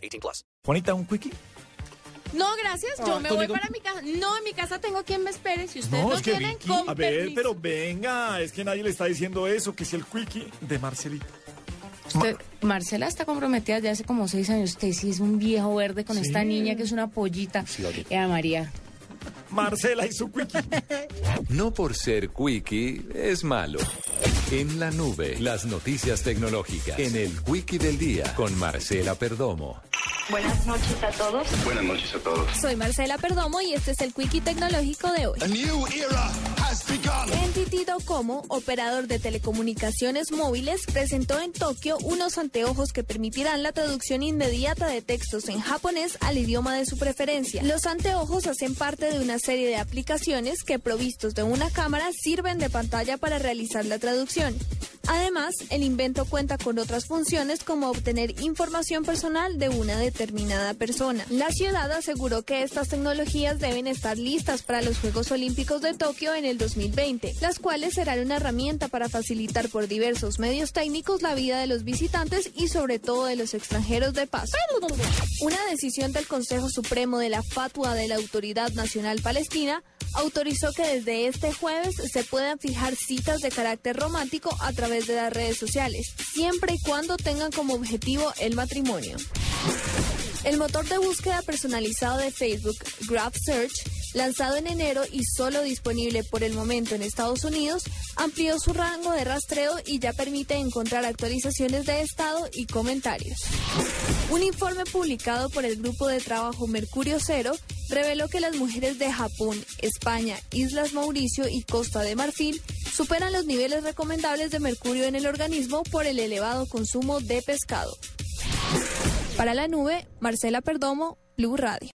18 plus. Juanita, un quickie. No, gracias. Yo me voy para mi casa. No, en mi casa tengo quien me espere. Si ustedes no, es que quieren, Vicky, con a ver, permiso. pero venga, es que nadie le está diciendo eso, que es el quickie de Marcelita. Usted- Marcela está comprometida ya hace como seis años. Usted sí es un viejo verde con esta niña que es una pollita. Ea María. Marcela y su quickie. No por ser quickie es malo. En la nube, las noticias tecnológicas. En el Quickie del Día, con Marcela Perdomo. Buenas noches a todos. Buenas noches a todos. Soy Marcela Perdomo y este es el Quickie Tecnológico de hoy. A new era has Docomo, operador de telecomunicaciones móviles, presentó en Tokio unos anteojos que permitirán la traducción inmediata de textos en japonés al idioma de su preferencia. Los anteojos hacen parte de una serie de aplicaciones que, provistos de una cámara, sirven de pantalla para realizar la traducción. Además, el invento cuenta con otras funciones como obtener información personal de una determinada persona. La ciudad aseguró que estas tecnologías deben estar listas para los Juegos Olímpicos de Tokio en el 2020, las cuales serán una herramienta para facilitar por diversos medios técnicos la vida de los visitantes y sobre todo de los extranjeros de paso. Una decisión del Consejo Supremo de la Fatua de la Autoridad Nacional Palestina autorizó que desde este jueves se puedan fijar citas de carácter romántico a través de las redes sociales, siempre y cuando tengan como objetivo el matrimonio. El motor de búsqueda personalizado de Facebook, Graph Search, lanzado en enero y solo disponible por el momento en Estados Unidos, amplió su rango de rastreo y ya permite encontrar actualizaciones de estado y comentarios. Un informe publicado por el grupo de trabajo Mercurio Cero reveló que las mujeres de Japón, España, Islas Mauricio y Costa de Marfil superan los niveles recomendables de mercurio en el organismo por el elevado consumo de pescado. Para la nube, Marcela Perdomo, Blue Radio.